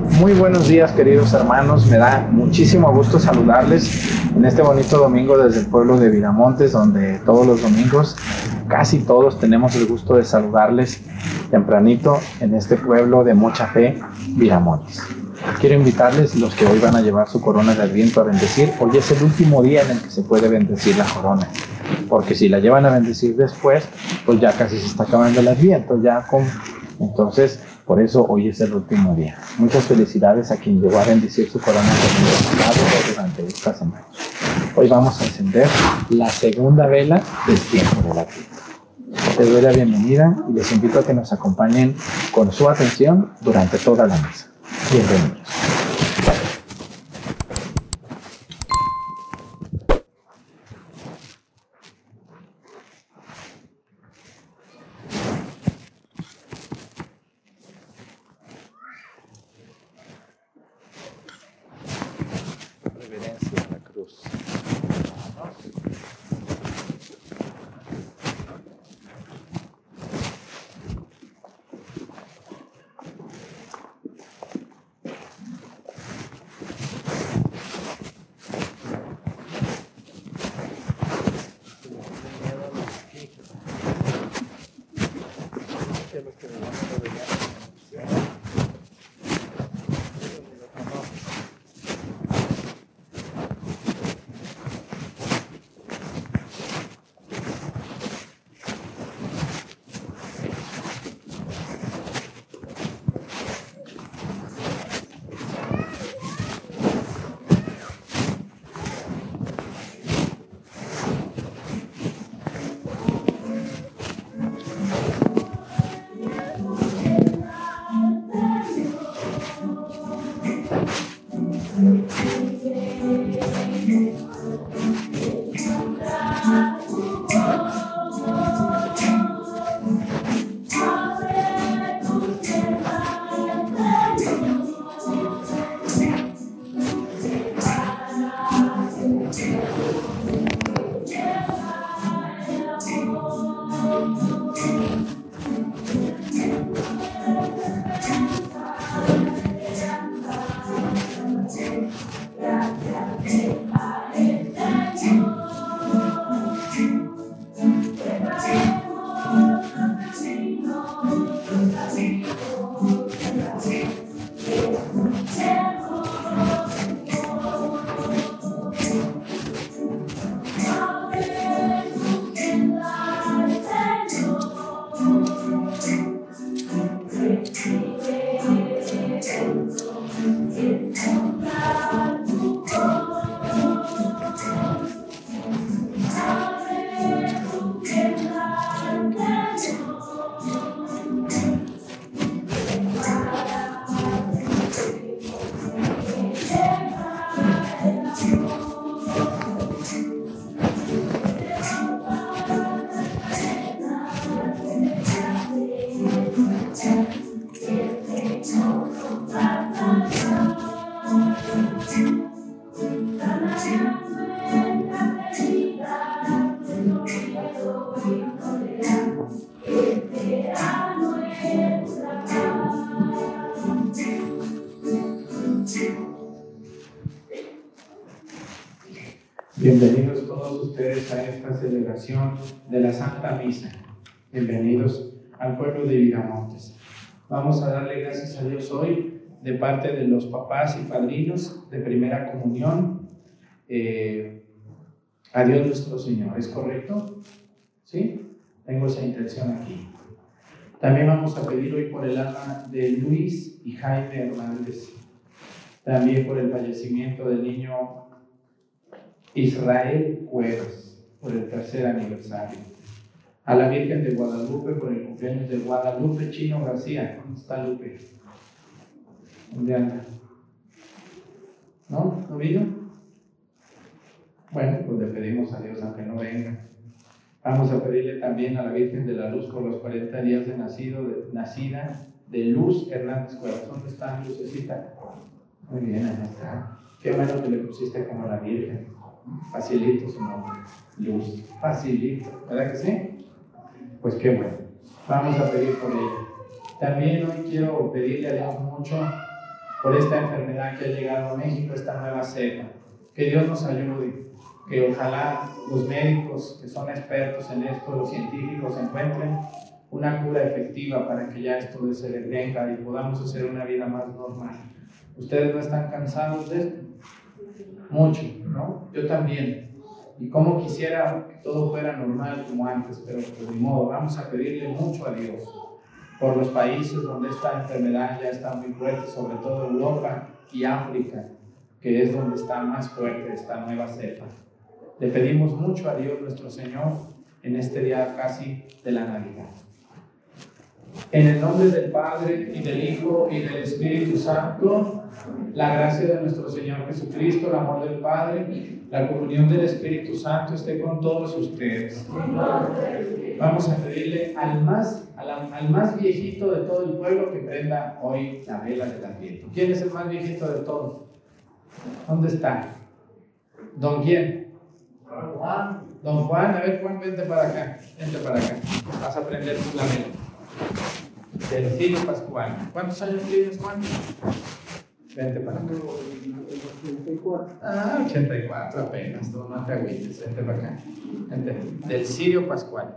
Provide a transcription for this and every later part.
Muy buenos días queridos hermanos, me da muchísimo gusto saludarles en este bonito domingo desde el pueblo de Viramontes, donde todos los domingos, casi todos tenemos el gusto de saludarles tempranito en este pueblo de mucha fe, Viramontes. Quiero invitarles, los que hoy van a llevar su corona de adviento a bendecir, hoy es el último día en el que se puede bendecir la corona, porque si la llevan a bendecir después, pues ya casi se está acabando el adviento, ya con... Entonces, por eso hoy es el último día. Muchas felicidades a quien llegó a bendecir su corona de durante esta semana. Hoy vamos a encender la segunda vela del tiempo de la vida. Les doy la bienvenida y les invito a que nos acompañen con su atención durante toda la mesa. Bienvenidos. Misa. Bienvenidos al pueblo de Viramontes. Vamos a darle gracias a Dios hoy de parte de los papás y padrinos de primera comunión. Eh, a Dios nuestro Señor, ¿es correcto? ¿Sí? Tengo esa intención aquí. También vamos a pedir hoy por el alma de Luis y Jaime Hernández. También por el fallecimiento del niño Israel Cuevas, por el tercer aniversario. A la Virgen de Guadalupe por el cumpleaños de Guadalupe Chino García. ¿Dónde está Lupe? ¿Dónde anda? ¿No? ¿No vino? Bueno, pues le pedimos a Dios aunque no venga. Vamos a pedirle también a la Virgen de la Luz por los 40 días de nacido, nacida de Luz Hernández Cuevas. ¿Dónde está Lucecita? Muy bien, ahí está. Qué bueno que le pusiste como la Virgen. Facilito su nombre. Luz. Facilito. ¿Verdad que sí? Pues qué bueno. Vamos a pedir por ella. También hoy quiero pedirle a Dios mucho por esta enfermedad que ha llegado a México, esta nueva cepa. Que Dios nos ayude, que ojalá los médicos que son expertos en esto, los científicos, encuentren una cura efectiva para que ya esto se detenga y podamos hacer una vida más normal. ¿Ustedes no están cansados de esto? Mucho, ¿no? Yo también. Y como quisiera que todo fuera normal como antes, pero pues ni modo, vamos a pedirle mucho a Dios por los países donde esta enfermedad ya está muy fuerte, sobre todo Europa y África, que es donde está más fuerte esta nueva cepa. Le pedimos mucho a Dios nuestro Señor en este día casi de la Navidad. En el nombre del Padre y del Hijo y del Espíritu Santo, la gracia de nuestro Señor Jesucristo, el amor del Padre, la comunión del Espíritu Santo esté con todos ustedes. Vamos a pedirle al más, al, más viejito de todo el pueblo que prenda hoy la vela del Adviento. ¿Quién es el más viejito de todos? ¿Dónde está? ¿Don quién? Juan. Don Juan, a ver Juan, vente para acá, vente para acá. Vas a prender tu la vela del pascual. ¿Cuántos años tienes, Juan? Vente para acá. Ah, 84 apenas, no, no te agüites, vente para acá. Vente. Del Sirio Pascual.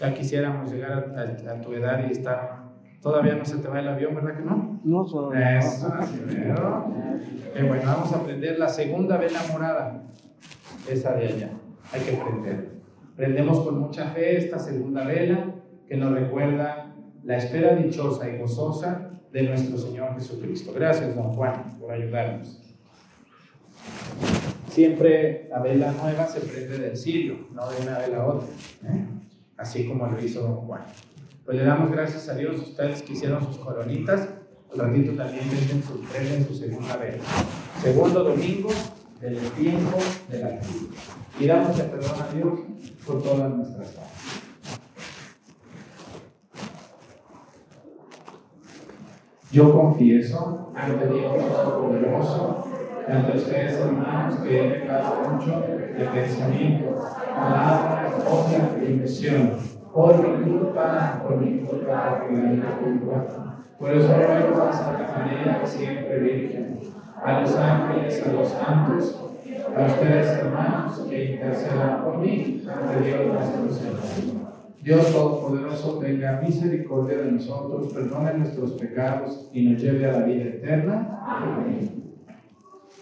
Ya quisiéramos llegar a, tu edad y estar. Todavía no se te va el avión, ¿verdad que no? No, solo. Eso, Qué bueno, vamos a prender la segunda vela morada. Esa de allá. Hay que prender. Prendemos con mucha fe esta segunda vela que nos recuerda la espera dichosa y gozosa de nuestro Señor Jesucristo. Gracias, don Juan, por ayudarnos. Siempre la vela nueva se prende del cirio, no de una vela a otra, ¿eh? así como lo hizo don Juan. Pues le damos gracias a Dios, ustedes que hicieron sus coronitas, al ratito también prenden su, prenden su segunda vela. Segundo domingo del tiempo de la vida. Y damos perdón a Dios por todas nuestras faltas. Yo confieso ante Dios Todopoderoso, ante ustedes hermanos, que he pecado mucho de pensamiento, palabra, obra y inversión, por mi culpa, por mi culpa, por mi culpa. Por eso ruego a Santa María, siempre Virgen, a los ángeles, a los santos, a ustedes hermanos, que intercedan por mí ante Dios nuestro Señor. Dios Todopoderoso tenga misericordia de nosotros, perdone nuestros pecados y nos lleve a la vida eterna. Amén.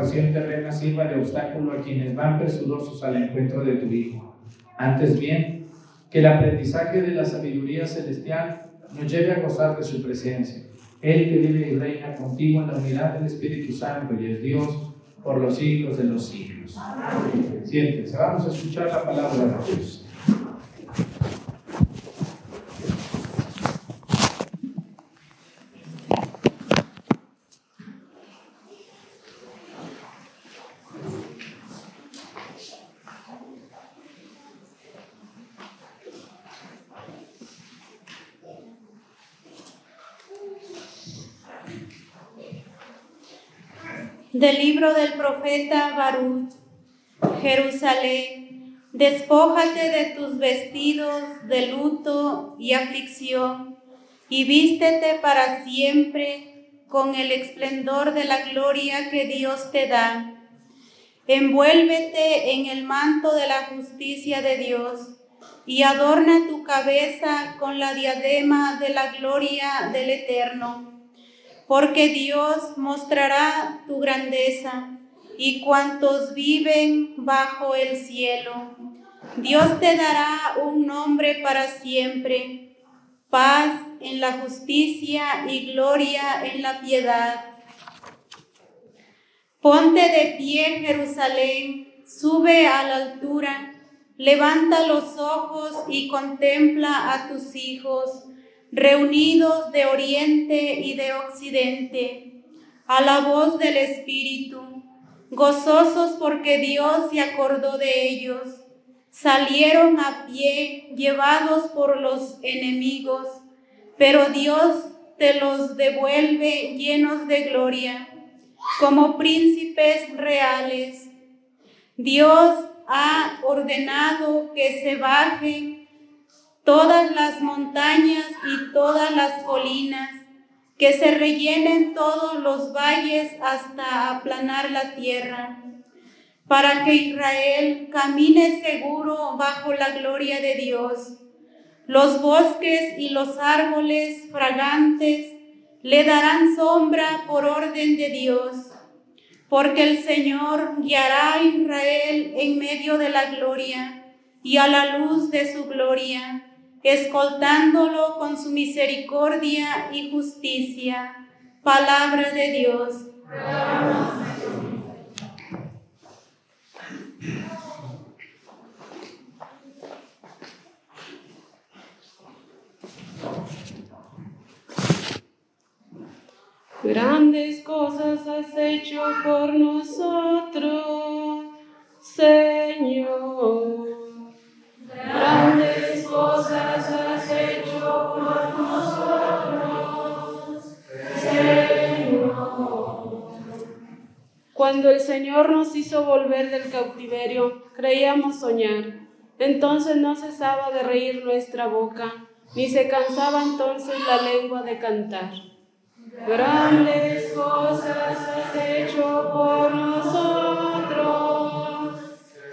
ninguna ocupación terrena sirva de obstáculo a quienes van presurosos al encuentro de tu Hijo. Antes bien, que el aprendizaje de la sabiduría celestial nos lleve a gozar de su presencia. Él que vive y reina contigo en la unidad del Espíritu Santo y es Dios por los siglos de los siglos. Siéntense, vamos a escuchar la palabra de Dios. Del libro del profeta Baruch, Jerusalén, despójate de tus vestidos de luto y aflicción, y vístete para siempre con el esplendor de la gloria que Dios te da. Envuélvete en el manto de la justicia de Dios y adorna tu cabeza con la diadema de la gloria del Eterno, porque Dios mostrará tu grandeza y cuantos viven bajo el cielo. Dios te dará un nombre para siempre, paz en la justicia y gloria en la piedad. Ponte de pie, Jerusalén, sube a la altura Levanta los ojos y contempla a tus hijos, reunidos de oriente y de occidente, a la voz del Espíritu, gozosos porque Dios se acordó de ellos. Salieron a pie, llevados por los enemigos, pero Dios te los devuelve llenos de gloria, como príncipes reales. Dios ha ordenado que se bajen todas las montañas y todas las colinas, que se rellenen todos los valles hasta aplanar la tierra, para que Israel camine seguro bajo la gloria de Dios. Los bosques y los árboles fragantes le darán sombra por orden de Dios porque el Señor guiará a Israel en medio de la gloria y a la luz de su gloria, escoltándolo con su misericordia y justicia. Palabra de Dios. Grandes cosas has hecho por nosotros, Señor. Grandes cosas has hecho por nosotros, Señor. Cuando el Señor nos hizo volver del cautiverio, creíamos soñar. Entonces no cesaba de reír nuestra boca, ni se cansaba entonces la lengua de cantar. Grandes cosas has hecho por nosotros,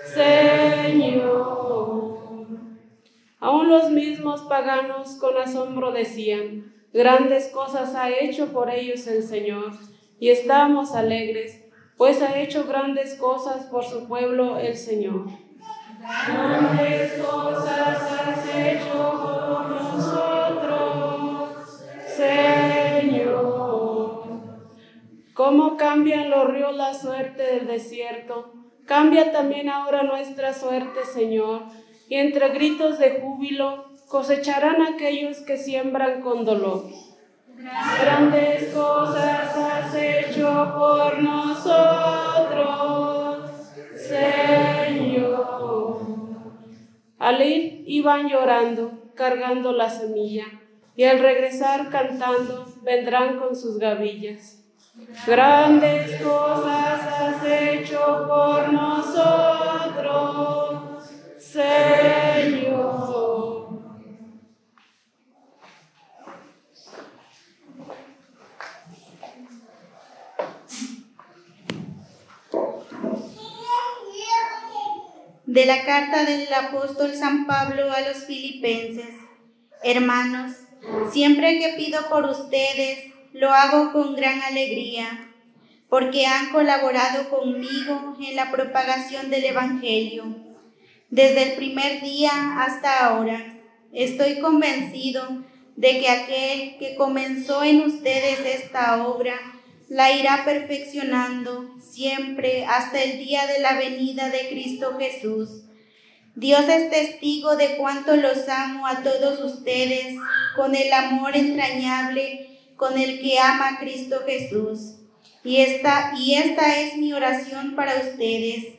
Señor. Aún los mismos paganos con asombro decían, grandes cosas ha hecho por ellos el Señor, y estamos alegres, pues ha hecho grandes cosas por su pueblo el Señor. Grandes cosas has hecho por nosotros, Señor. ¿Cómo cambian los ríos la suerte del desierto? Cambia también ahora nuestra suerte, Señor, y entre gritos de júbilo cosecharán aquellos que siembran con dolor. Grandes cosas has hecho por nosotros, Señor. Al ir iban llorando, cargando la semilla, y al regresar cantando, vendrán con sus gavillas. Grandes cosas has hecho por nosotros, De la carta del apóstol San Pablo a los filipenses. Hermanos, siempre que pido por ustedes, lo hago con gran alegría, porque han colaborado conmigo en la propagación del Evangelio. Desde el primer día hasta ahora, estoy convencido de que aquel que comenzó en ustedes esta obra, la irá perfeccionando siempre hasta el día de la venida de Cristo Jesús. Dios es testigo de cuánto los amo a todos ustedes con el amor entrañable con el que ama a Cristo Jesús. Y esta, y esta es mi oración para ustedes,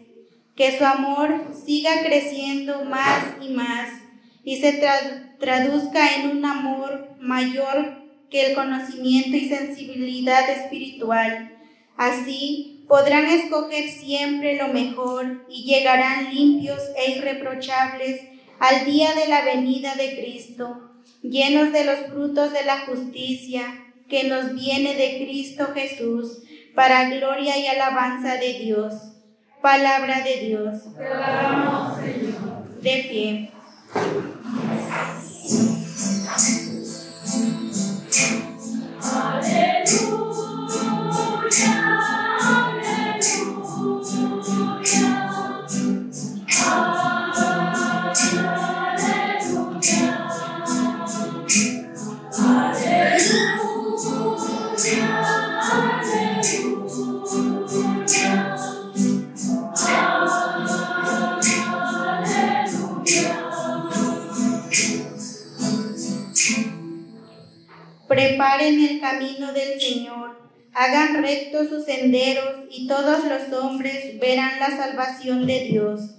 que su amor siga creciendo más y más y se traduzca en un amor mayor que el conocimiento y sensibilidad espiritual. Así podrán escoger siempre lo mejor y llegarán limpios e irreprochables al día de la venida de Cristo, llenos de los frutos de la justicia que nos viene de Cristo Jesús, para gloria y alabanza de Dios. Palabra de Dios. De pie. Preparen camino del Señor, hagan rectos sus senderos y todos los hombres verán la salvación de Dios.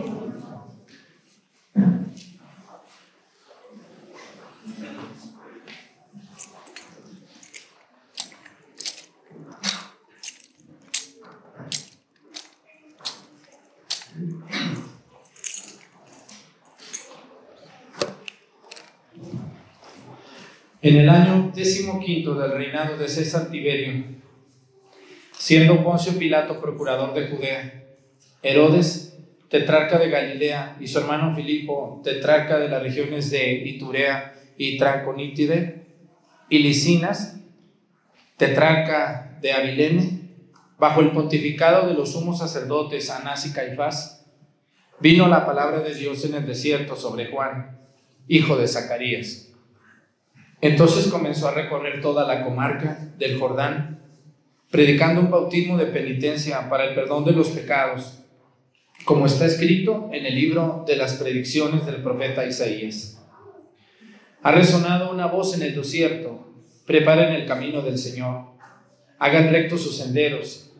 En el año decimoquinto del reinado de César Tiberio, siendo Poncio Pilato procurador de Judea, Herodes, tetrarca de Galilea, y su hermano Filipo, tetrarca de las regiones de Iturea y Tranconítide, y Licinas, tetrarca de Abilene, bajo el pontificado de los sumos sacerdotes Anás y Caifás, vino la palabra de Dios en el desierto sobre Juan, hijo de Zacarías entonces comenzó a recorrer toda la comarca del Jordán, predicando un bautismo de penitencia para el perdón de los pecados, como está escrito en el libro de las predicciones del profeta Isaías. Ha resonado una voz en el desierto, preparen el camino del Señor, hagan rectos sus senderos.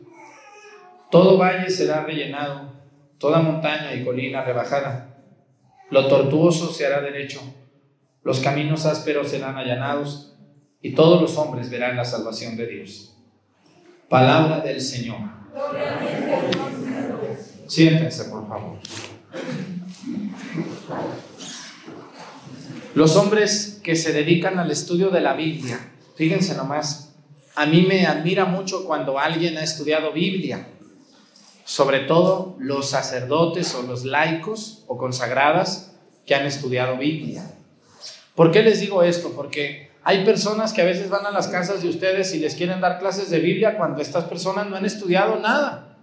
Todo valle será rellenado, toda montaña y colina rebajada. Lo tortuoso se hará derecho los caminos ásperos serán allanados y todos los hombres verán la salvación de Dios. Palabra del Señor. Siéntense, por favor. Los hombres que se dedican al estudio de la Biblia, fíjense nomás, a mí me admira mucho cuando alguien ha estudiado Biblia, sobre todo los sacerdotes o los laicos o consagradas que han estudiado Biblia. ¿Por qué les digo esto? Porque hay personas que a veces van a las casas de ustedes y les quieren dar clases de Biblia cuando estas personas no han estudiado nada.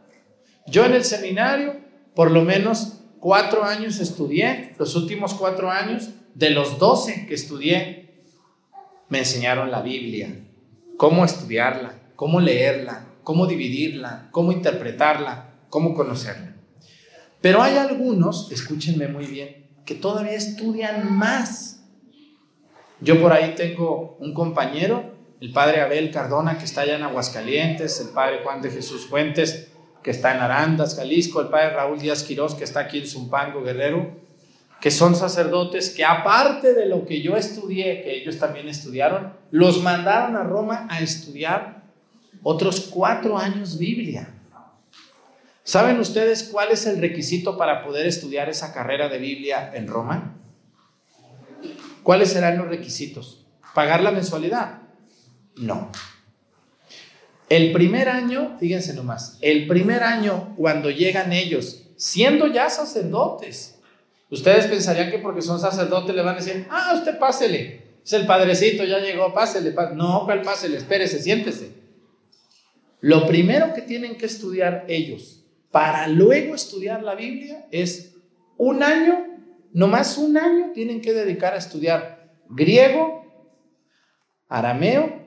Yo en el seminario, por lo menos cuatro años estudié, los últimos cuatro años, de los doce que estudié, me enseñaron la Biblia, cómo estudiarla, cómo leerla, cómo dividirla, cómo interpretarla, cómo conocerla. Pero hay algunos, escúchenme muy bien, que todavía estudian más yo por ahí tengo un compañero, el padre Abel Cardona, que está allá en Aguascalientes, el padre Juan de Jesús Fuentes, que está en Arandas, Jalisco, el padre Raúl Díaz Quirós, que está aquí en Zumpango, Guerrero, que son sacerdotes que aparte de lo que yo estudié, que ellos también estudiaron, los mandaron a Roma a estudiar otros cuatro años Biblia. ¿Saben ustedes cuál es el requisito para poder estudiar esa carrera de Biblia en Roma? ¿Cuáles serán los requisitos? ¿Pagar la mensualidad? No. El primer año, fíjense nomás, el primer año cuando llegan ellos, siendo ya sacerdotes, ustedes pensarían que porque son sacerdotes le van a decir, ah, usted pásele, es el padrecito, ya llegó, pásele. No, ¿cuál pásele? Espérese, siéntese. Lo primero que tienen que estudiar ellos para luego estudiar la Biblia es un año más un año tienen que dedicar a estudiar griego, arameo,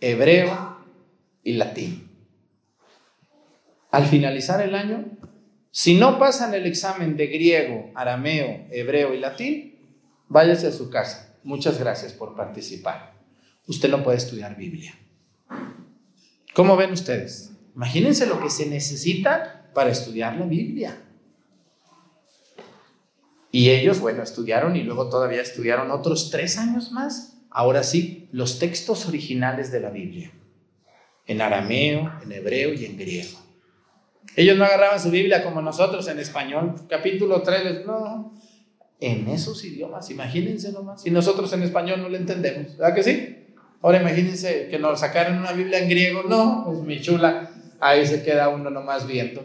hebreo y latín. Al finalizar el año, si no pasan el examen de griego, arameo, hebreo y latín, váyase a su casa. Muchas gracias por participar. Usted no puede estudiar Biblia. ¿Cómo ven ustedes? Imagínense lo que se necesita para estudiar la Biblia. Y ellos, bueno, estudiaron y luego todavía estudiaron otros tres años más. Ahora sí, los textos originales de la Biblia. En arameo, en hebreo y en griego. Ellos no agarraban su Biblia como nosotros en español. Capítulo 3, no. En esos idiomas, imagínense nomás. Y nosotros en español no lo entendemos. ¿Verdad que sí? Ahora imagínense que nos sacaran una Biblia en griego. No, pues mi chula, ahí se queda uno nomás viendo.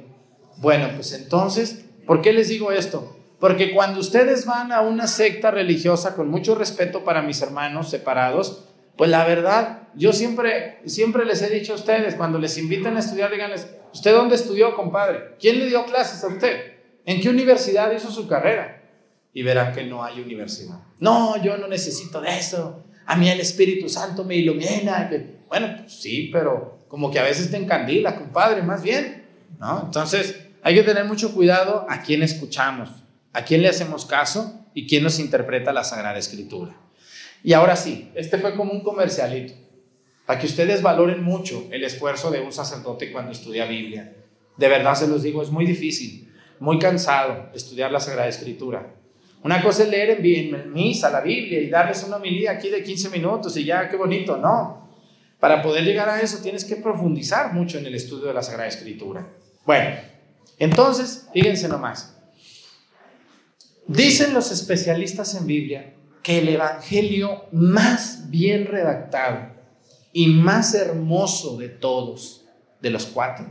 Bueno, pues entonces, ¿por qué les digo esto? Porque cuando ustedes van a una secta religiosa, con mucho respeto para mis hermanos separados, pues la verdad, yo siempre, siempre les he dicho a ustedes, cuando les invitan a estudiar, díganles, ¿usted dónde estudió, compadre? ¿Quién le dio clases a usted? ¿En qué universidad hizo su carrera? Y verán que no hay universidad. No, yo no necesito de eso. A mí el Espíritu Santo me ilumina. Bueno, pues sí, pero como que a veces te encandila, compadre, más bien. ¿no? Entonces, hay que tener mucho cuidado a quién escuchamos a quién le hacemos caso y quién nos interpreta la Sagrada Escritura. Y ahora sí, este fue como un comercialito, para que ustedes valoren mucho el esfuerzo de un sacerdote cuando estudia Biblia. De verdad se los digo, es muy difícil, muy cansado estudiar la Sagrada Escritura. Una cosa es leer en, misa la Biblia y darles una homilía aquí de 15 minutos y ya, qué bonito, no. Para poder llegar a eso tienes que profundizar mucho en el estudio de la Sagrada Escritura. Bueno, entonces, fíjense nomás. Dicen los especialistas en Biblia que el Evangelio más bien redactado y más hermoso de todos, de los cuatro,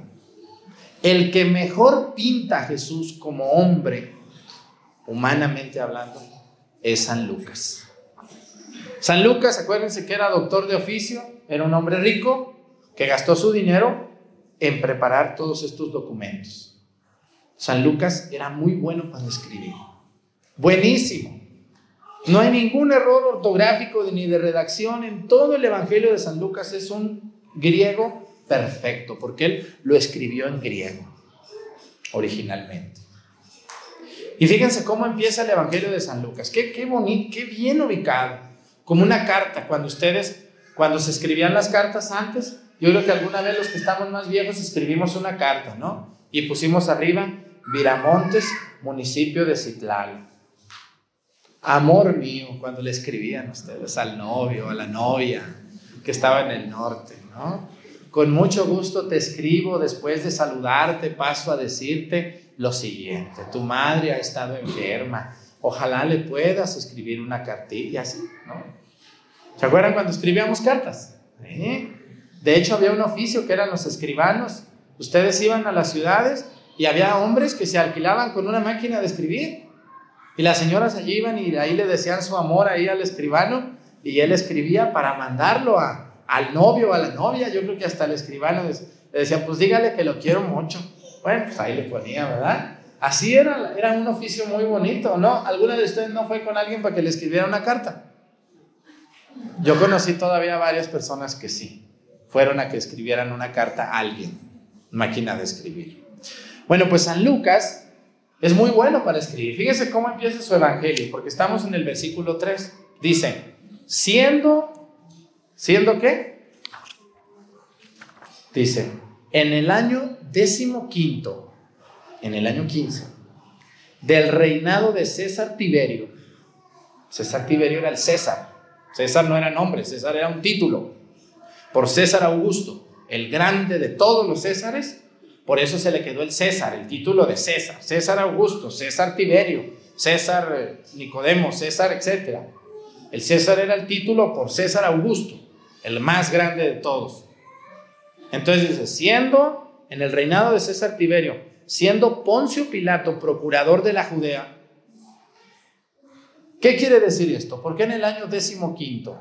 el que mejor pinta a Jesús como hombre, humanamente hablando, es San Lucas. San Lucas, acuérdense que era doctor de oficio, era un hombre rico que gastó su dinero en preparar todos estos documentos. San Lucas era muy bueno para escribir. Buenísimo. No hay ningún error ortográfico ni de redacción en todo el Evangelio de San Lucas. Es un griego perfecto, porque él lo escribió en griego originalmente. Y fíjense cómo empieza el Evangelio de San Lucas. Qué, qué bonito, qué bien ubicado. Como una carta. Cuando ustedes, cuando se escribían las cartas antes, yo creo que alguna vez los que estamos más viejos escribimos una carta, ¿no? Y pusimos arriba Viramontes, municipio de Citlal. Amor mío, cuando le escribían ustedes al novio, a la novia que estaba en el norte, ¿no? Con mucho gusto te escribo, después de saludarte, paso a decirte lo siguiente. Tu madre ha estado enferma. Ojalá le puedas escribir una cartilla así, ¿no? ¿Se acuerdan cuando escribíamos cartas? De hecho, había un oficio que eran los escribanos. Ustedes iban a las ciudades y había hombres que se alquilaban con una máquina de escribir y las señoras allí iban y ahí le decían su amor ahí al escribano y él escribía para mandarlo a, al novio a la novia. Yo creo que hasta el escribano le decía, pues dígale que lo quiero mucho. Bueno, pues ahí le ponía, ¿verdad? Así era, era un oficio muy bonito, ¿no? ¿Alguna de ustedes no fue con alguien para que le escribiera una carta? Yo conocí todavía varias personas que sí, fueron a que escribieran una carta a alguien, máquina de escribir. Bueno, pues San Lucas es muy bueno para escribir. Fíjese cómo empieza su evangelio, porque estamos en el versículo 3. Dice, siendo, ¿siendo qué? Dice, en el año décimo quinto, en el año 15, del reinado de César Tiberio. César Tiberio era el César. César no era nombre, César era un título. Por César Augusto, el grande de todos los Césares, por eso se le quedó el César, el título de César. César Augusto, César Tiberio, César eh, Nicodemo, César, etc. El César era el título por César Augusto, el más grande de todos. Entonces dice, siendo en el reinado de César Tiberio, siendo Poncio Pilato procurador de la Judea, ¿qué quiere decir esto? ¿Por qué en el año décimo quinto?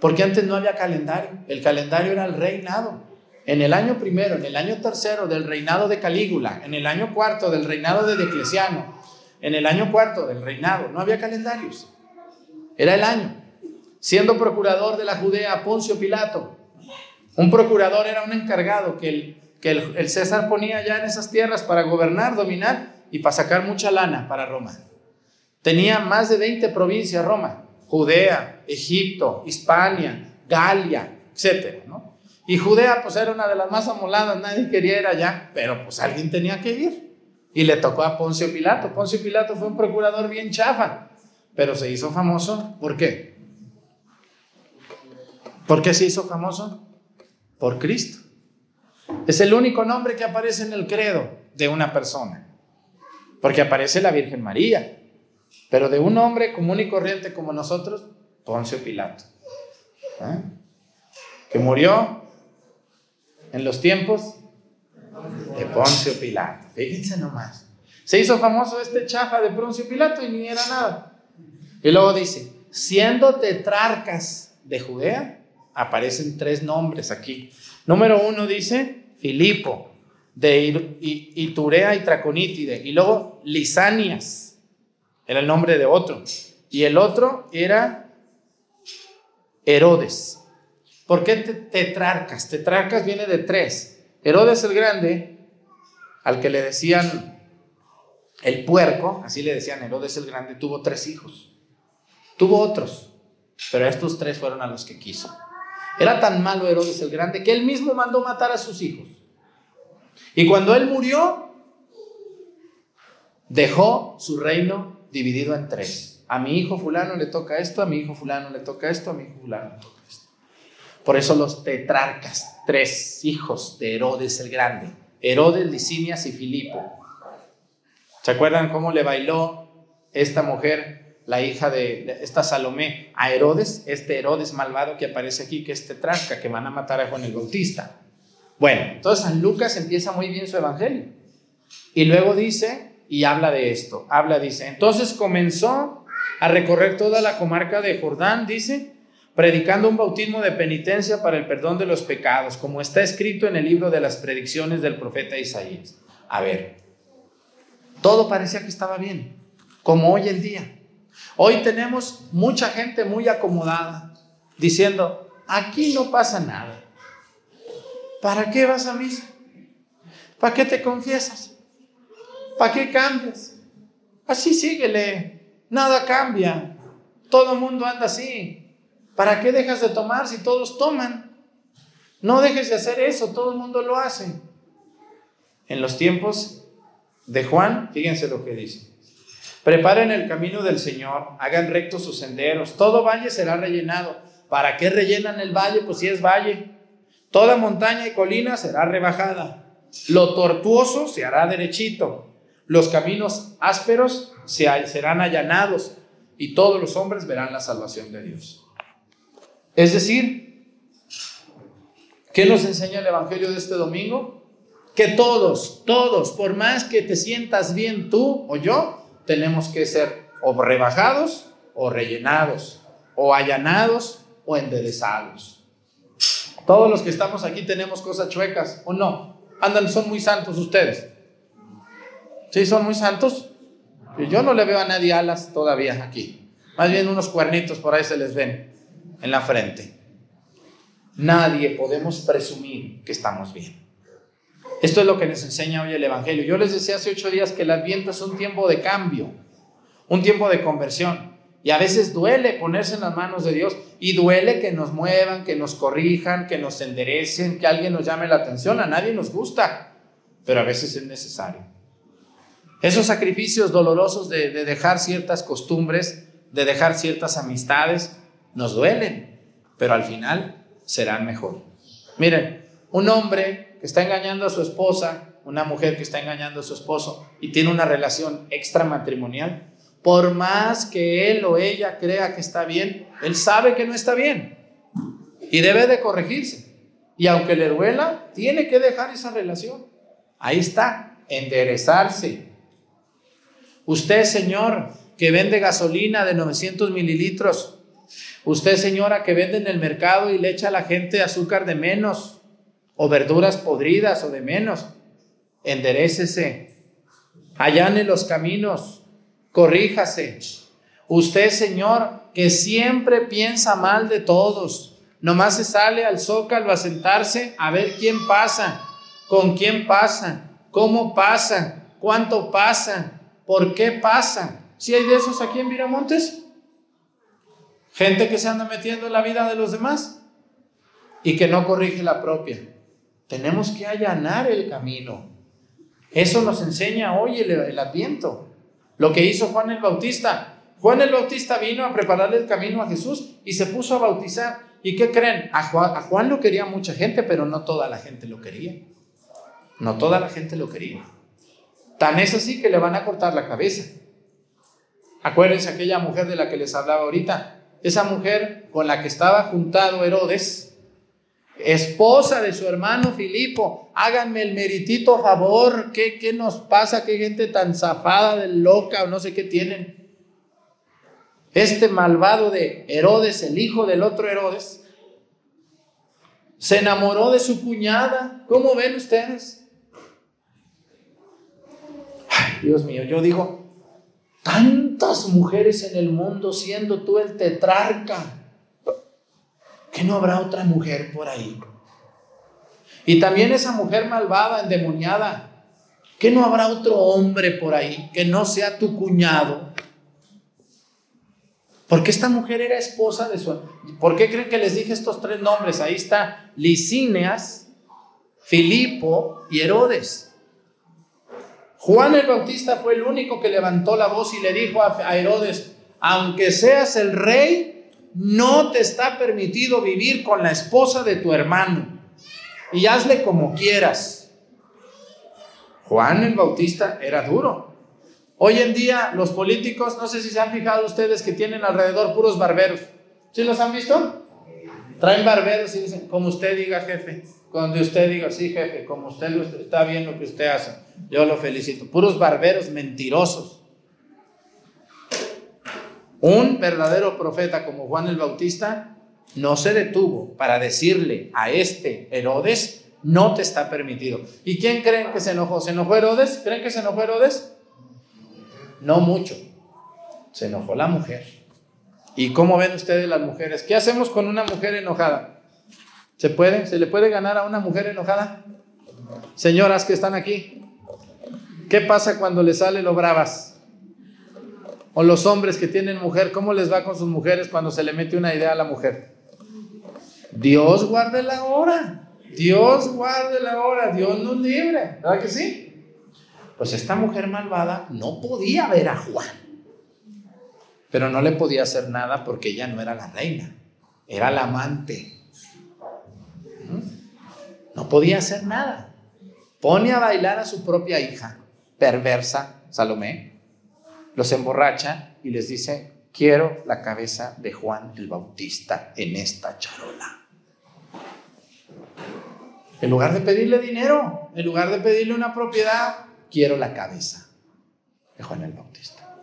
Porque antes no había calendario, el calendario era el reinado en el año primero, en el año tercero del reinado de Calígula, en el año cuarto del reinado de Diocleciano, en el año cuarto del reinado, no había calendarios. Era el año. Siendo procurador de la Judea, Poncio Pilato. Un procurador era un encargado que el, que el, César ponía ya en esas tierras para gobernar, dominar y para sacar mucha lana para Roma. Tenía más de 20 provincias Roma, Judea, Egipto, Hispania, Galia, etcétera, ¿no? Y Judea pues era una de las más amoladas, nadie quería ir allá, pero pues alguien tenía que ir. Y le tocó a Poncio Pilato. Poncio Pilato fue un procurador bien chafa, pero se hizo famoso. ¿Por qué? ¿Por qué se hizo famoso? Por Cristo. Es el único nombre que aparece en el credo de una persona. Porque aparece la Virgen María. Pero de un hombre común y corriente como nosotros, Poncio Pilato. ¿Eh? Que murió en los tiempos de Poncio Pilato. Fíjense nomás. Se hizo famoso este chafa de Poncio Pilato y ni era nada. Y luego dice, siendo tetrarcas de Judea, aparecen tres nombres aquí. Número uno dice Filipo, de Iturea y Traconítide. Y luego Lisanias, era el nombre de otro. Y el otro era Herodes. ¿Por qué tetrarcas? Tetrarcas viene de tres. Herodes el Grande, al que le decían el puerco, así le decían Herodes el Grande, tuvo tres hijos. Tuvo otros, pero estos tres fueron a los que quiso. Era tan malo Herodes el Grande que él mismo mandó matar a sus hijos. Y cuando él murió, dejó su reino dividido en tres. A mi hijo fulano le toca esto, a mi hijo fulano le toca esto, a mi hijo fulano le toca. Por eso los tetrarcas, tres hijos de Herodes el Grande, Herodes, Licinias y Filipo. ¿Se acuerdan cómo le bailó esta mujer, la hija de esta Salomé, a Herodes? Este Herodes malvado que aparece aquí, que es tetrarca, que van a matar a Juan el Bautista. Bueno, entonces San Lucas empieza muy bien su evangelio. Y luego dice, y habla de esto, habla, dice, entonces comenzó a recorrer toda la comarca de Jordán, dice, predicando un bautismo de penitencia para el perdón de los pecados, como está escrito en el libro de las predicciones del profeta Isaías. A ver, todo parecía que estaba bien, como hoy en día. Hoy tenemos mucha gente muy acomodada, diciendo, aquí no pasa nada. ¿Para qué vas a misa? ¿Para qué te confiesas? ¿Para qué cambias? Así síguele, nada cambia, todo el mundo anda así. ¿Para qué dejas de tomar si todos toman? No dejes de hacer eso, todo el mundo lo hace. En los tiempos de Juan, fíjense lo que dice. Preparen el camino del Señor, hagan rectos sus senderos, todo valle será rellenado. ¿Para qué rellenan el valle? Pues si es valle. Toda montaña y colina será rebajada. Lo tortuoso se hará derechito. Los caminos ásperos se serán allanados y todos los hombres verán la salvación de Dios. Es decir, ¿qué nos enseña el Evangelio de este domingo? Que todos, todos, por más que te sientas bien tú o yo, tenemos que ser o rebajados o rellenados, o allanados o enderezados. Todos los que estamos aquí tenemos cosas chuecas, ¿o no? Andan, son muy santos ustedes. ¿Sí son muy santos? Yo no le veo a nadie alas todavía aquí. Más bien unos cuernitos por ahí se les ven en la frente. Nadie podemos presumir que estamos bien. Esto es lo que nos enseña hoy el Evangelio. Yo les decía hace ocho días que el Adviento es un tiempo de cambio, un tiempo de conversión. Y a veces duele ponerse en las manos de Dios y duele que nos muevan, que nos corrijan, que nos enderecen, que alguien nos llame la atención. A nadie nos gusta, pero a veces es necesario. Esos sacrificios dolorosos de, de dejar ciertas costumbres, de dejar ciertas amistades, nos duelen, pero al final serán mejor. Miren, un hombre que está engañando a su esposa, una mujer que está engañando a su esposo y tiene una relación extramatrimonial, por más que él o ella crea que está bien, él sabe que no está bien y debe de corregirse. Y aunque le duela, tiene que dejar esa relación. Ahí está, enderezarse. Usted, señor, que vende gasolina de 900 mililitros, Usted, señora, que vende en el mercado y le echa a la gente azúcar de menos, o verduras podridas o de menos, enderecese, allane los caminos, corríjase. Usted, señor, que siempre piensa mal de todos, nomás se sale al zócalo a sentarse a ver quién pasa, con quién pasa, cómo pasa, cuánto pasa, por qué pasa. Si hay de esos aquí en Viramontes? Gente que se anda metiendo en la vida de los demás y que no corrige la propia. Tenemos que allanar el camino. Eso nos enseña hoy el, Adviento. Lo que hizo Juan el Bautista. Juan el Bautista vino a prepararle el camino a Jesús y se puso a bautizar. ¿Y qué creen? A Juan, a Juan lo quería mucha gente, pero no toda la gente lo quería. No toda la gente lo quería. Tan es así que le van a cortar la cabeza. Acuérdense aquella mujer de la que les hablaba ahorita. Esa mujer con la que estaba juntado Herodes, esposa de su hermano Filipo, háganme el meritito favor, ¿qué, qué nos pasa? ¿Qué gente tan zafada, de loca o no sé qué tienen? Este malvado de Herodes, el hijo del otro Herodes, se enamoró de su cuñada. ¿Cómo ven ustedes? Dios mío, yo digo, tantas mujeres en el mundo siendo tú el tetrarca, que no habrá otra mujer por ahí. Y también esa mujer malvada, endemoniada, que no habrá otro hombre por ahí que no sea tu cuñado. Porque esta mujer era esposa de su... ¿Por qué creen que les dije estos tres nombres? Ahí está Licíneas, Filipo y Herodes. Juan el Bautista fue el único que levantó la voz y le dijo a Herodes, aunque seas el rey, no te está permitido vivir con la esposa de tu hermano. Y hazle como quieras. Juan el Bautista era duro. Hoy en día los políticos, no sé si se han fijado ustedes que tienen alrededor puros barberos. ¿Sí los han visto? Traen barberos y dicen, como usted diga, jefe. Cuando usted diga, sí, jefe, como usted está bien lo que usted hace. Yo lo felicito. Puros barberos mentirosos. Un verdadero profeta como Juan el Bautista no se detuvo para decirle a este Herodes, no te está permitido. ¿Y quién creen que se enojó? ¿Se enojó Herodes? ¿Creen que se enojó Herodes? No mucho. Se enojó la mujer. ¿Y cómo ven ustedes las mujeres? ¿Qué hacemos con una mujer enojada? ¿Se puede? ¿Se le puede ganar a una mujer enojada? Señoras que están aquí, ¿Qué pasa cuando le sale lo bravas? O los hombres que tienen mujer, ¿cómo les va con sus mujeres cuando se le mete una idea a la mujer? Dios guarde la hora. Dios guarde la hora. Dios nos libre. ¿Verdad que sí? Pues esta mujer malvada no podía ver a Juan. Pero no le podía hacer nada porque ella no era la reina. Era la amante. ¿Mm? No podía hacer nada. Pone a bailar a su propia hija perversa, Salomé, los emborracha y les dice, quiero la cabeza de Juan el Bautista en esta charola. En lugar de pedirle dinero, en lugar de pedirle una propiedad, quiero la cabeza de Juan el Bautista.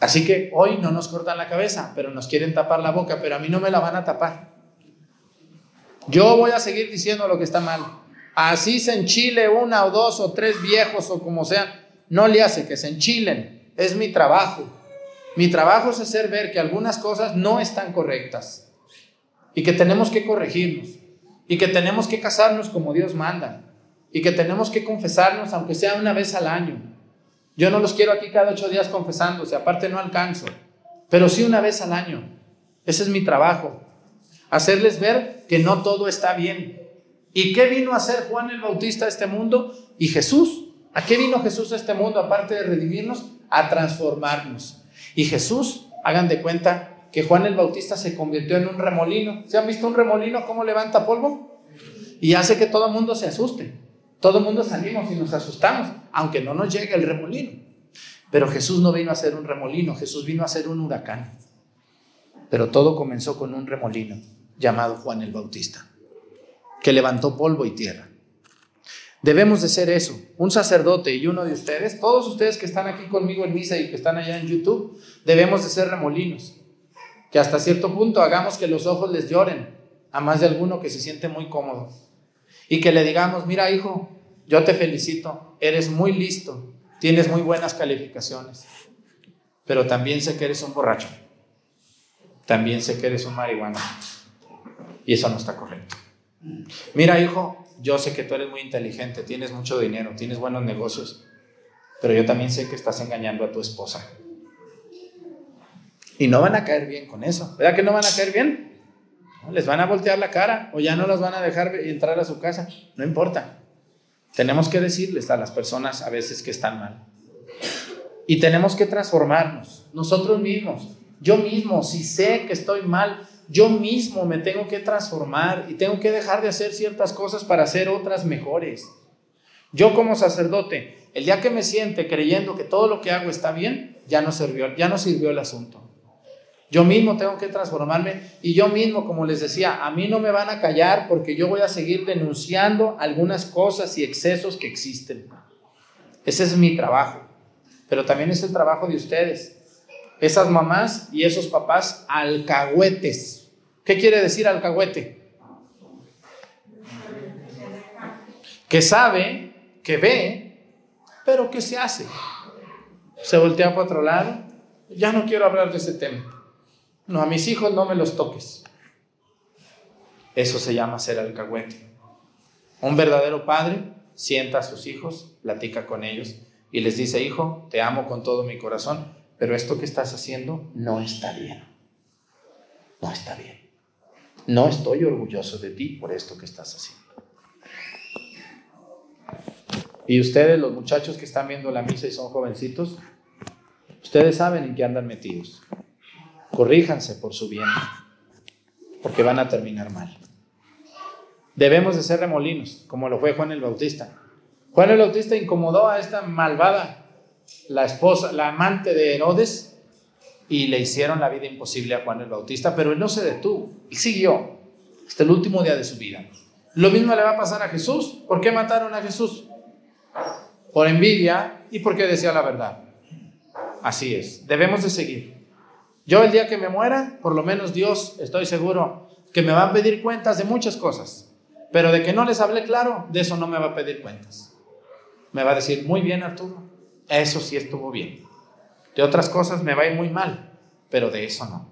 Así que hoy no nos cortan la cabeza, pero nos quieren tapar la boca, pero a mí no me la van a tapar. Yo voy a seguir diciendo lo que está mal. Así se enchile una o dos o tres viejos o como sea, no le hace que se enchilen. Es mi trabajo. Mi trabajo es hacer ver que algunas cosas no están correctas y que tenemos que corregirnos y que tenemos que casarnos como Dios manda y que tenemos que confesarnos aunque sea una vez al año. Yo no los quiero aquí cada ocho días confesándose, aparte no alcanzo, pero sí una vez al año. Ese es mi trabajo, hacerles ver que no todo está bien, ¿Y qué vino a hacer Juan el Bautista a este mundo? Y Jesús. ¿A qué vino Jesús a este mundo aparte de redimirnos? A transformarnos. Y Jesús, hagan de cuenta que Juan el Bautista se convirtió en un remolino. ¿Se han visto un remolino cómo levanta polvo? Y hace que todo el mundo se asuste. Todo el mundo salimos y nos asustamos, aunque no nos llegue el remolino. Pero Jesús no vino a ser un remolino, Jesús vino a ser un huracán. Pero todo comenzó con un remolino llamado Juan el Bautista que levantó polvo y tierra. Debemos de ser eso, un sacerdote y uno de ustedes, todos ustedes que están aquí conmigo en misa y que están allá en YouTube, debemos de ser remolinos, que hasta cierto punto hagamos que los ojos les lloren a más de alguno que se siente muy cómodo y que le digamos, mira hijo, yo te felicito, eres muy listo, tienes muy buenas calificaciones, pero también sé que eres un borracho, también sé que eres un marihuana y eso no está correcto. Mira, hijo, yo sé que tú eres muy inteligente, tienes mucho dinero, tienes buenos negocios, pero yo también sé que estás engañando a tu esposa. Y no van a caer bien con eso. ¿Verdad que no van a caer bien? Les van a voltear la cara o ya no las van a dejar entrar a su casa. No importa. Tenemos que decirles a las personas a veces que están mal. Y tenemos que transformarnos, nosotros mismos. Yo mismo, si sé que estoy mal, yo mismo me tengo que transformar y tengo que dejar de hacer ciertas cosas para hacer otras mejores. Yo como sacerdote, el día que me siente creyendo que todo lo que hago está bien, ya no sirvió, ya no sirvió el asunto. Yo mismo tengo que transformarme y yo mismo, como les decía, a mí no me van a callar porque yo voy a seguir denunciando algunas cosas y excesos que existen. Ese es mi trabajo, pero también es el trabajo de ustedes. Esas mamás y esos papás alcahuetes. ¿Qué quiere decir alcahuete? Que sabe, que ve, pero que se hace. Se voltea para otro lado. Ya no quiero hablar de ese tema. No, a mis hijos no me los toques. Eso se llama ser alcahuete. Un verdadero padre sienta a sus hijos, platica con ellos y les dice, hijo, te amo con todo mi corazón, pero esto que estás haciendo no está bien. No está bien. No estoy orgulloso de ti por esto que estás haciendo. Y ustedes, los muchachos que están viendo la misa y son jovencitos, ustedes saben en qué andan metidos corríjanse por su bien, porque van a terminar mal. Debemos de ser remolinos, como lo fue Juan el Bautista. Juan el Bautista incomodó a esta malvada, la esposa, la amante de Herodes, y le hicieron la vida imposible a Juan el Bautista, pero él no se detuvo, y siguió hasta el último día de su vida. Lo mismo le va a pasar a Jesús. ¿Por qué mataron a Jesús? Por envidia y porque decía la verdad. Así es, debemos de seguir. Yo el día que me muera, por lo menos Dios, estoy seguro, que me va a pedir cuentas de muchas cosas, pero de que no les hablé claro, de eso no me va a pedir cuentas. Me va a decir, muy bien Arturo, eso sí estuvo bien. De otras cosas me va a ir muy mal, pero de eso no.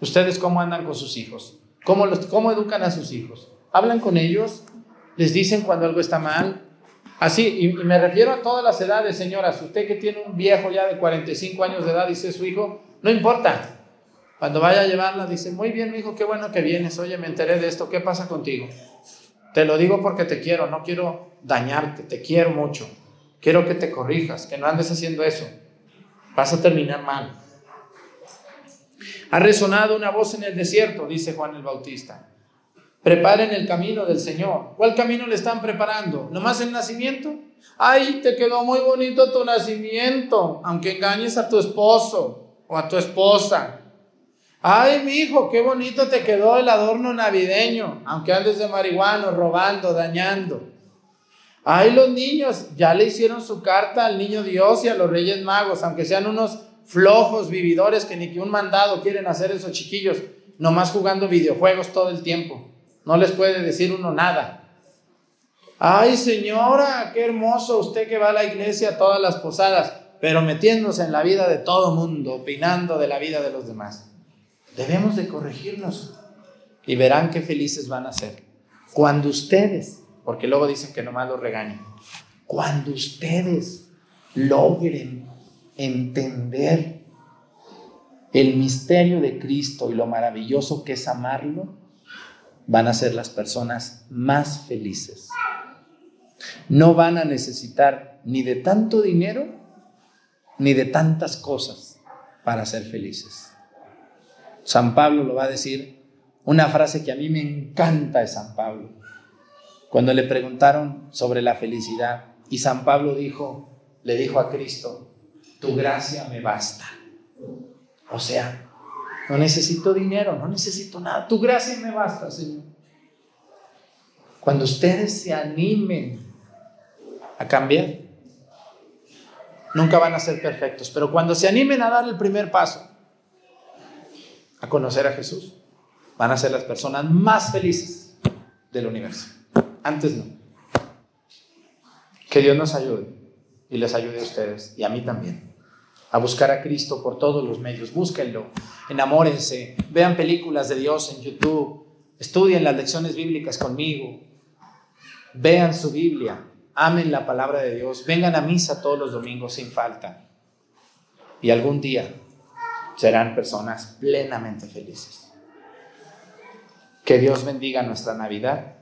¿Ustedes cómo andan con sus hijos? ¿Cómo, los, educan a sus hijos? ¿Hablan con ellos? ¿Les dicen cuando algo está mal? Así, y, me refiero a todas las edades, señoras. Usted que tiene un viejo ya de 45 años de edad, dice su hijo, no importa. Cuando vaya a llevarla, dice, muy bien, mi hijo, qué bueno que vienes. Oye, me enteré de esto, ¿qué pasa contigo? Te lo digo porque te quiero, no quiero dañarte, te quiero mucho. Quiero que te corrijas, que no andes haciendo eso. Vas a terminar mal. Ha resonado una voz en el desierto, dice Juan el Bautista. Preparen el camino del Señor. ¿Cuál camino le están preparando? ¿Nomás el nacimiento? Ay, te quedó muy bonito tu nacimiento, aunque engañes a tu esposo o a tu esposa. Ay, mi hijo, qué bonito te quedó el adorno navideño, aunque andes de marihuano, robando, dañando. Ay, los niños, ya le hicieron su carta al niño Dios y a los Reyes Magos, aunque sean unos flojos vividores que ni que un mandado quieren hacer esos chiquillos, nomás jugando videojuegos todo el tiempo. No les puede decir uno nada. Ay, señora, qué hermoso usted que va a la iglesia a todas las posadas pero metiéndose en la vida de todo mundo, opinando de la vida de los demás. Debemos de corregirnos y verán qué felices van a ser. Cuando ustedes, porque luego dicen que nomás los regañen, cuando ustedes logren entender el misterio de Cristo y lo maravilloso que es amarlo, van a ser las personas más felices. No van a necesitar ni de tanto dinero ni de tantas cosas para ser felices. San Pablo lo va a decir, una frase que a mí me encanta de San Pablo. Cuando le preguntaron sobre la felicidad y San Pablo dijo, le dijo a Cristo, tu gracia me basta. O sea, no necesito dinero, no necesito nada, tu gracia me basta, Señor. Cuando ustedes se animen a cambiar, nunca van a ser perfectos, pero cuando se animen a dar el primer paso, a conocer a Jesús, van a ser las personas más felices del universo. Antes no. Que Dios nos ayude y les ayude a ustedes y a mí también a buscar a Cristo por todos los medios. Búsquenlo, enamórense, vean películas de Dios en YouTube, estudien las lecciones bíblicas conmigo, vean su Biblia, amen la palabra de Dios, vengan a misa todos los domingos sin falta. Y algún día serán personas plenamente felices. Que Dios bendiga nuestra Navidad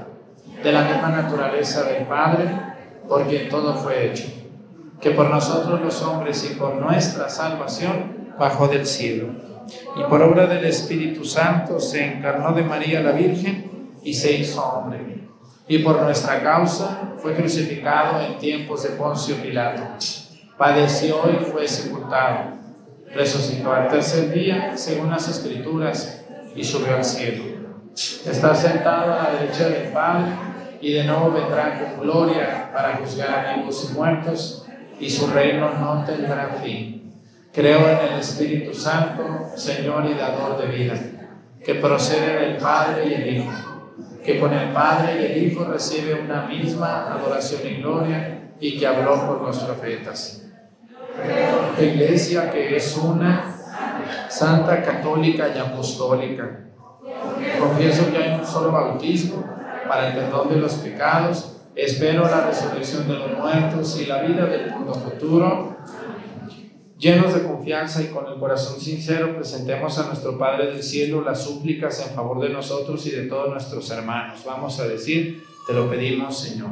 de la misma naturaleza del Padre, por quien todo fue hecho, que por nosotros los hombres y por nuestra salvación bajó del cielo, y por obra del Espíritu Santo se encarnó de María la Virgen y se hizo hombre, y por nuestra causa fue crucificado en tiempos de Poncio Pilato, padeció y fue sepultado, resucitó al tercer día según las Escrituras y subió al cielo. Está sentado a la derecha del Padre y de nuevo vendrá con gloria para juzgar a vivos y muertos, y su reino no tendrá fin. Creo en el Espíritu Santo, Señor y dador de vida, que procede del Padre y el Hijo, que con el Padre y el Hijo recibe una misma adoración y gloria, y que habló por los profetas. La iglesia que es una, santa, católica y apostólica. Confieso que hay un solo bautismo para el perdón de los pecados. Espero la resurrección de los muertos y la vida del mundo futuro. Llenos de confianza y con el corazón sincero, presentemos a nuestro Padre del Cielo las súplicas en favor de nosotros y de todos nuestros hermanos. Vamos a decir, te lo pedimos, Señor.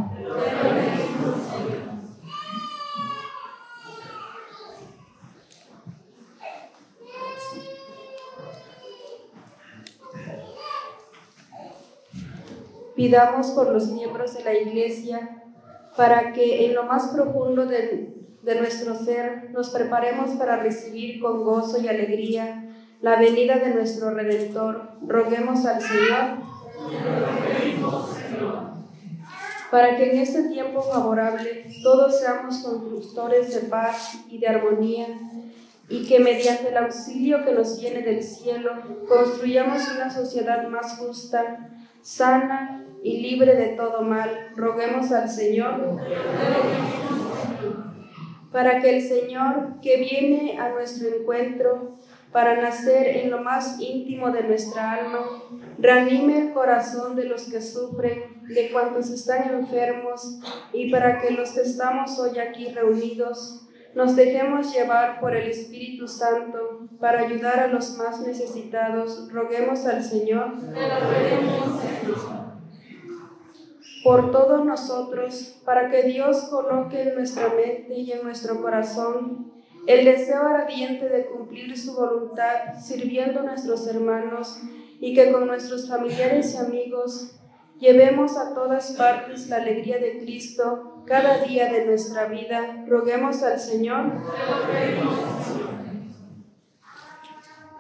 Pidamos por los miembros de la Iglesia para que en lo más profundo de, nuestro ser nos preparemos para recibir con gozo y alegría la venida de nuestro Redentor. Roguemos al Señor para que en este tiempo favorable todos seamos constructores de paz y de armonía y que mediante el auxilio que nos viene del cielo construyamos una sociedad más justa, sana y libre de todo mal. Roguemos al Señor para que el Señor que viene a nuestro encuentro para nacer en lo más íntimo de nuestra alma, reanime el corazón de los que sufren, de cuantos están enfermos, y para que los que estamos hoy aquí reunidos nos dejemos llevar por el Espíritu Santo para ayudar a los más necesitados. Roguemos al Señor por todos nosotros, para que Dios coloque en nuestra mente y en nuestro corazón el deseo ardiente de cumplir su voluntad, sirviendo a nuestros hermanos, y que con nuestros familiares y amigos llevemos a todas partes la alegría de Cristo cada día de nuestra vida. Roguemos al Señor.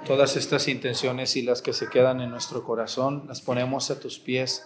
Todas estas intenciones y las que se quedan en nuestro corazón las ponemos a tus pies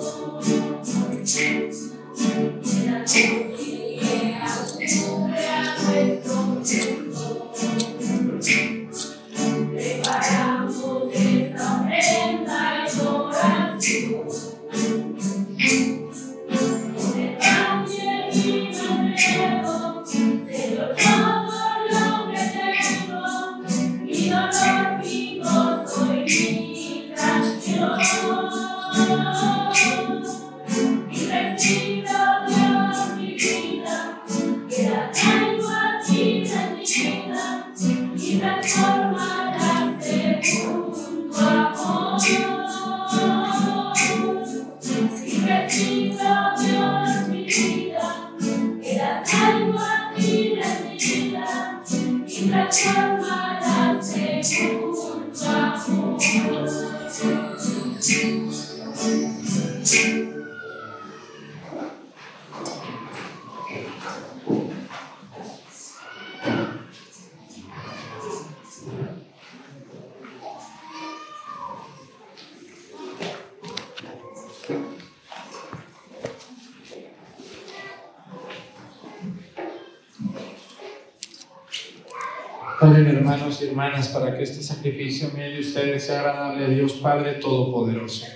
Jesus. Para que este sacrificio mío de ustedes sea agradable a Dios Padre Todopoderoso.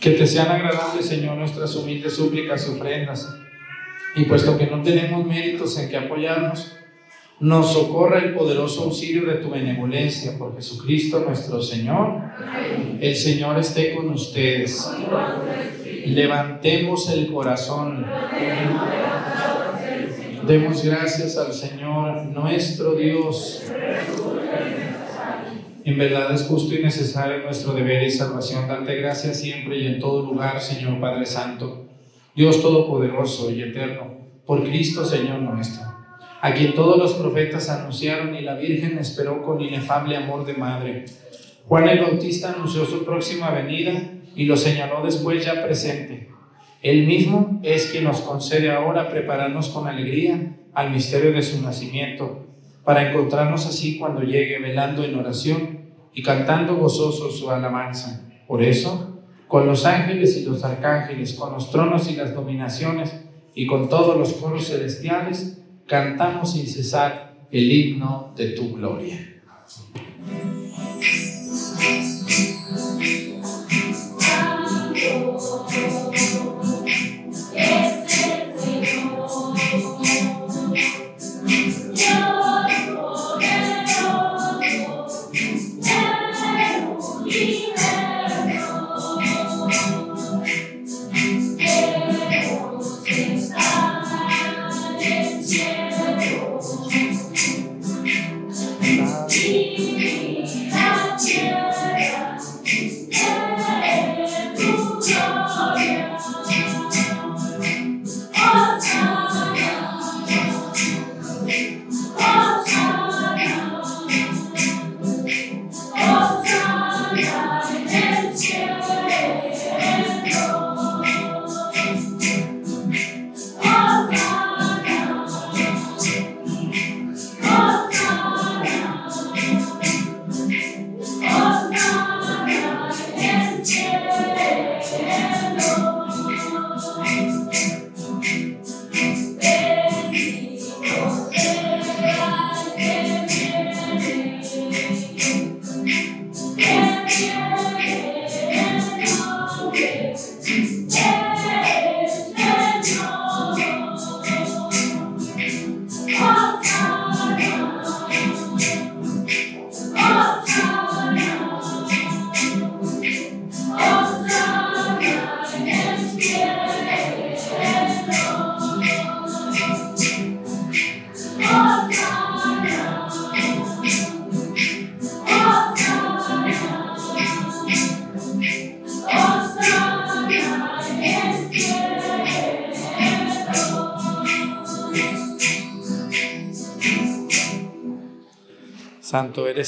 Que te sean agradables, Señor, nuestras humildes súplicas y ofrendas. Y puesto que no tenemos méritos en que apoyarnos, nos socorra el poderoso auxilio de tu benevolencia por Jesucristo nuestro Señor. El Señor esté con ustedes. Levantemos el corazón. Demos gracias al Señor nuestro Dios. En verdad es justo y necesario nuestro deber y salvación. Darte gracias siempre y en todo lugar, Señor Padre Santo, Dios Todopoderoso y Eterno, por Cristo Señor nuestro, a quien todos los profetas anunciaron y la Virgen esperó con inefable amor de madre. Juan el Bautista anunció su próxima venida y lo señaló después ya presente. Él mismo es quien nos concede ahora prepararnos con alegría al misterio de su nacimiento para encontrarnos así cuando llegue velando en oración y cantando gozoso su alabanza. Por eso, con los ángeles y los arcángeles, con los tronos y las dominaciones, y con todos los coros celestiales, cantamos sin cesar el himno de tu gloria.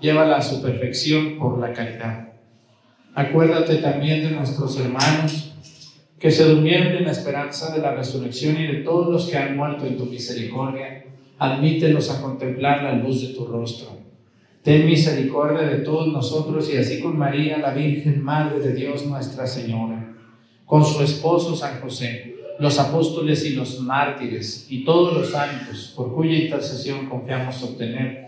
llévala a su perfección por la caridad. Acuérdate también de nuestros hermanos que se durmieron en la esperanza de la resurrección y de todos los que han muerto en tu misericordia. Admítelos a contemplar la luz de tu rostro Ten misericordia de todos nosotros y así con María, la Virgen Madre de Dios Nuestra Señora, con su esposo San José, los apóstoles y los mártires y todos los santos, por cuya intercesión confiamos obtener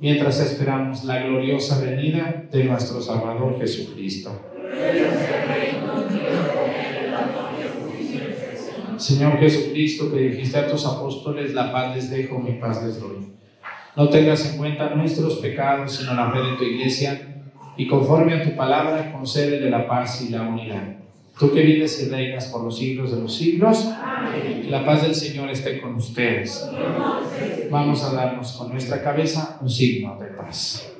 mientras esperamos la gloriosa venida de nuestro Salvador Jesucristo. Señor Jesucristo, que dijiste a tus apóstoles, la paz les dejo, mi paz les doy. No tengas en cuenta nuestros pecados, sino la fe de tu iglesia, y conforme a tu palabra, concédele la paz y la unidad. Tú que vienes y reinas por los siglos de los siglos, que la paz del Señor esté con ustedes. Vamos a darnos con nuestra cabeza un signo de paz.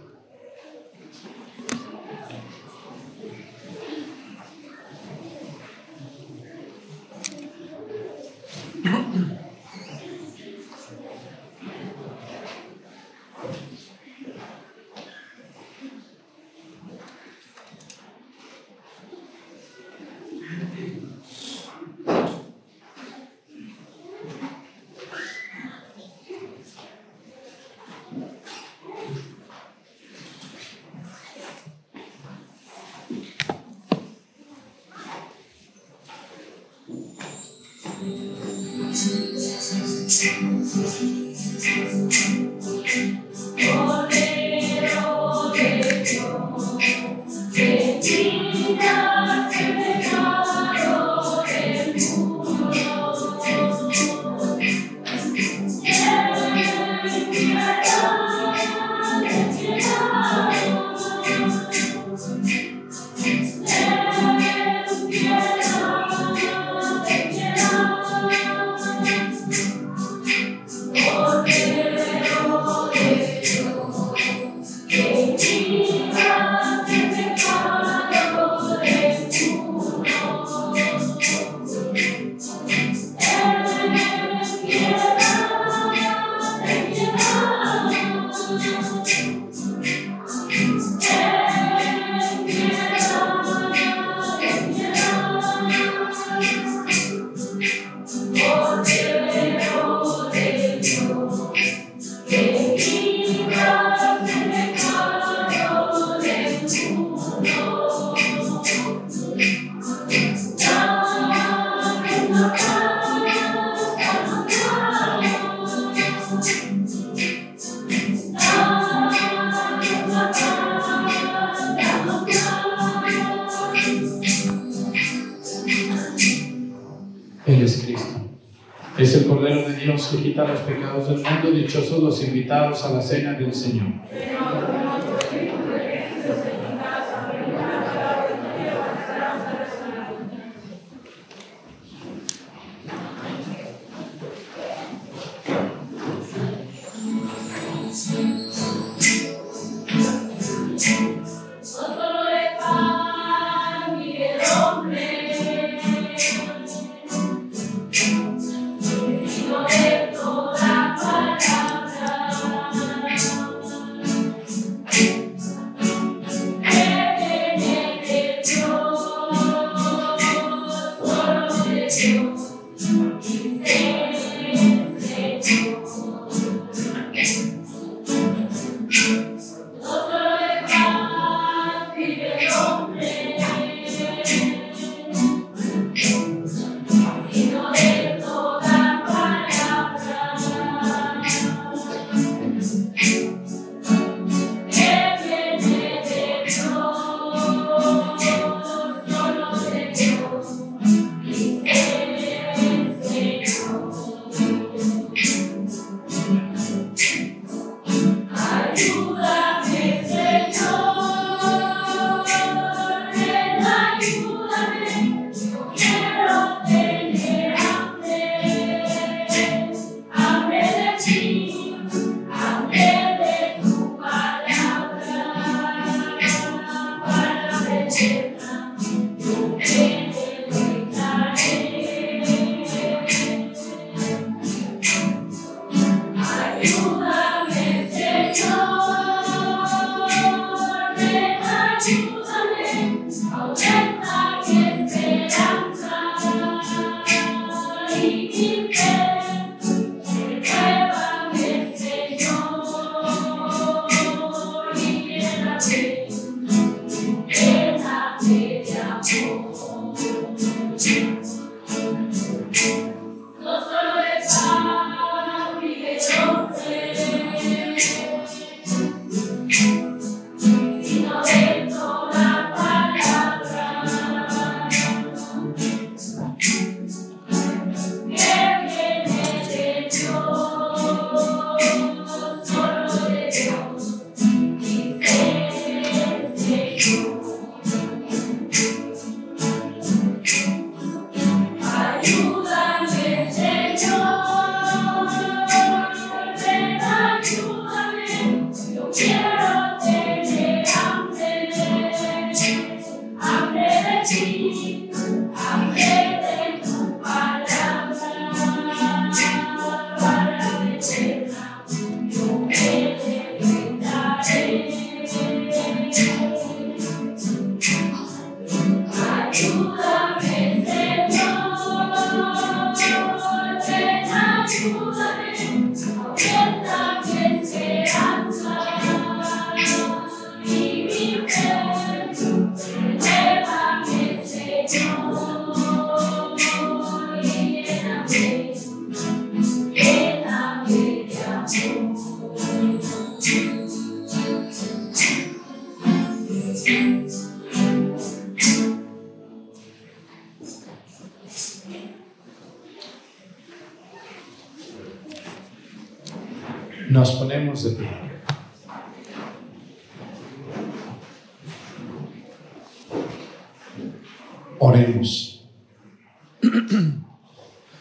A la cena del Señor.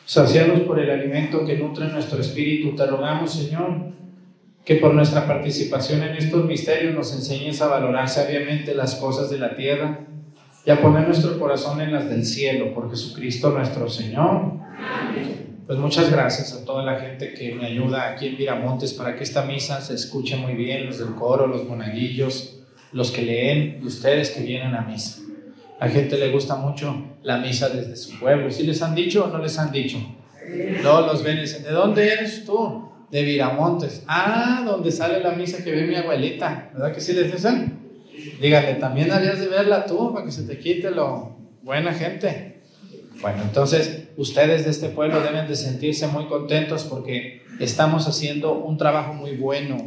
Saciados por el alimento que nutre nuestro espíritu, te rogamos, Señor, que por nuestra participación en estos misterios nos enseñes a valorar sabiamente las cosas de la tierra y a poner nuestro corazón en las del cielo, por Jesucristo nuestro Señor. Amén. Pues muchas gracias a toda la gente que me ayuda aquí en Viramontes para que esta misa se escuche muy bien, los del coro, los monaguillos, los que leen y ustedes que vienen a misa. La gente le gusta mucho la misa desde su pueblo. ¿Sí les han dicho o no les han dicho? No, los ven ¿de dónde eres tú? De Viramontes. Ah, donde sale la misa que ve mi abuelita. ¿Verdad que sí les dicen? Dígale, también harías de verla tú para que se te quite lo buena gente. Bueno, entonces ustedes de este pueblo deben de sentirse muy contentos porque estamos haciendo un trabajo muy bueno.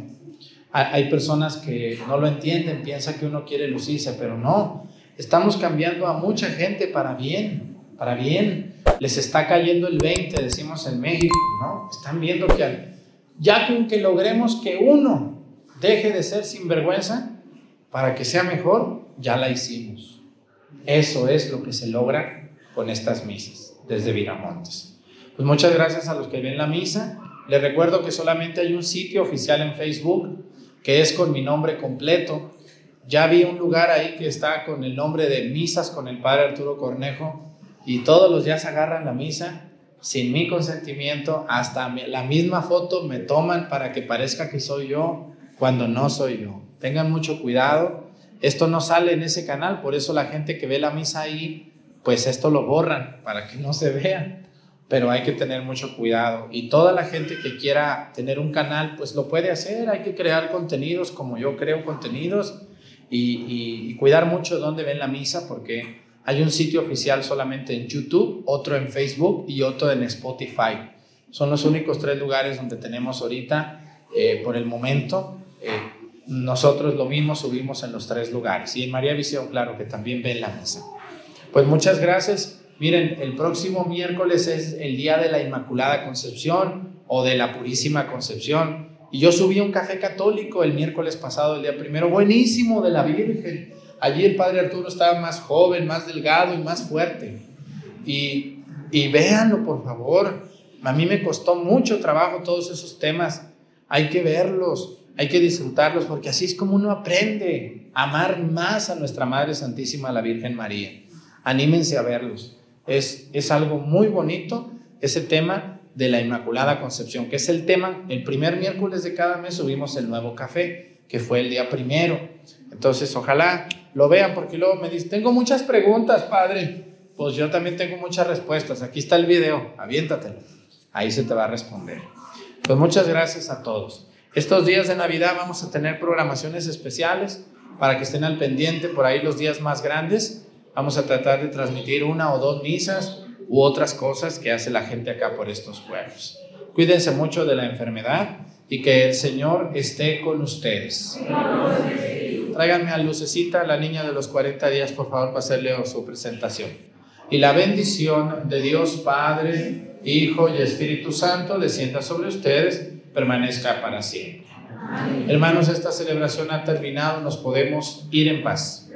Hay personas que no lo entienden, piensan que uno quiere lucirse, pero no. Estamos cambiando a mucha gente para bien, para bien. Les está cayendo el 20, decimos en México, ¿no? Están viendo que ya con que logremos que uno deje de ser sinvergüenza para que sea mejor, ya la hicimos. Eso es lo que se logra con estas misas desde Viramontes. Pues muchas gracias a los que ven la misa. Les recuerdo que solamente hay un sitio oficial en Facebook que es con mi nombre completo. Ya vi un lugar ahí que está con el nombre de Misas con el Padre Arturo Cornejo y todos los días agarran la misa sin mi consentimiento, hasta la misma foto me toman para que parezca que soy yo cuando no soy yo. Tengan mucho cuidado, esto no sale en ese canal, por eso la gente que ve la misa ahí, pues esto lo borran para que no se vea pero hay que tener mucho cuidado. Y toda la gente que quiera tener un canal, pues lo puede hacer. Hay que crear contenidos como yo creo contenidos y, cuidar mucho dónde ven la misa, porque hay un sitio oficial solamente en YouTube, otro en Facebook y otro en Spotify. Son los únicos tres lugares donde tenemos ahorita, eh, por el momento. Eh, nosotros lo mismo subimos en los tres lugares. Y en María Visión, claro, que también ven la misa. Pues muchas gracias. Miren, el próximo miércoles es el día de la Inmaculada Concepción o de la Purísima Concepción. Y yo subí un café católico el miércoles pasado, el día primero, buenísimo de la Virgen. Allí el Padre Arturo estaba más joven, más delgado y más fuerte. Y, y véanlo, por favor. A mí me costó mucho trabajo todos esos temas. Hay que verlos, hay que disfrutarlos, porque así es como uno aprende a amar más a nuestra Madre Santísima, la Virgen María. Anímense a verlos. Es, algo muy bonito ese tema de la Inmaculada Concepción, que es el tema, el primer miércoles de cada mes subimos el nuevo café, que fue el día primero. Entonces, ojalá lo vean, porque luego me dicen, tengo muchas preguntas, padre. Pues yo también tengo muchas respuestas. Aquí está el video, aviéntatelo. Ahí se te va a responder. Pues muchas gracias a todos. Estos días de Navidad vamos a tener programaciones especiales para que estén al pendiente por ahí los días más grandes Vamos a tratar de transmitir una o dos misas u otras cosas que hace la gente acá por estos pueblos. Cuídense mucho de la enfermedad y que el Señor esté con ustedes. Tráiganme a Lucecita, la niña de los 40 días, por favor, para hacerle su presentación. Y la bendición de Dios Padre, Hijo y Espíritu Santo descienda sobre ustedes, permanezca para siempre. Hermanos, esta celebración ha terminado, nos podemos ir en paz.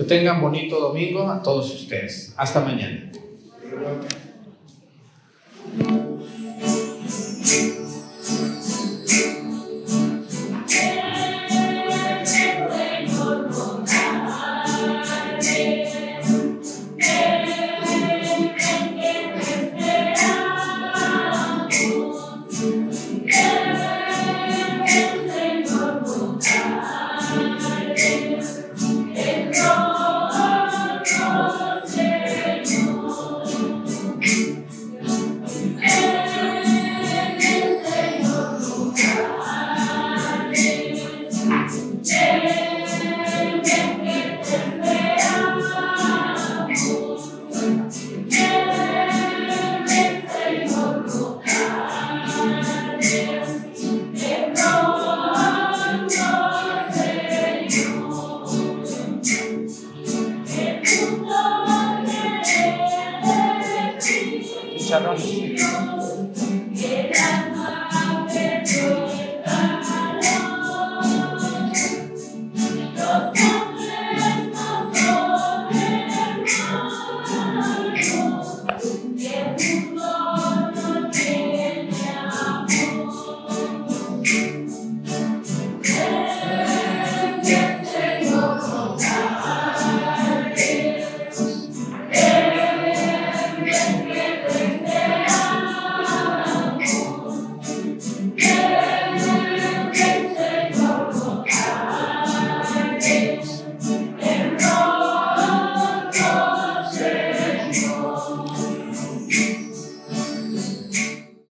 Que tengan bonito domingo a todos ustedes. Hasta mañana.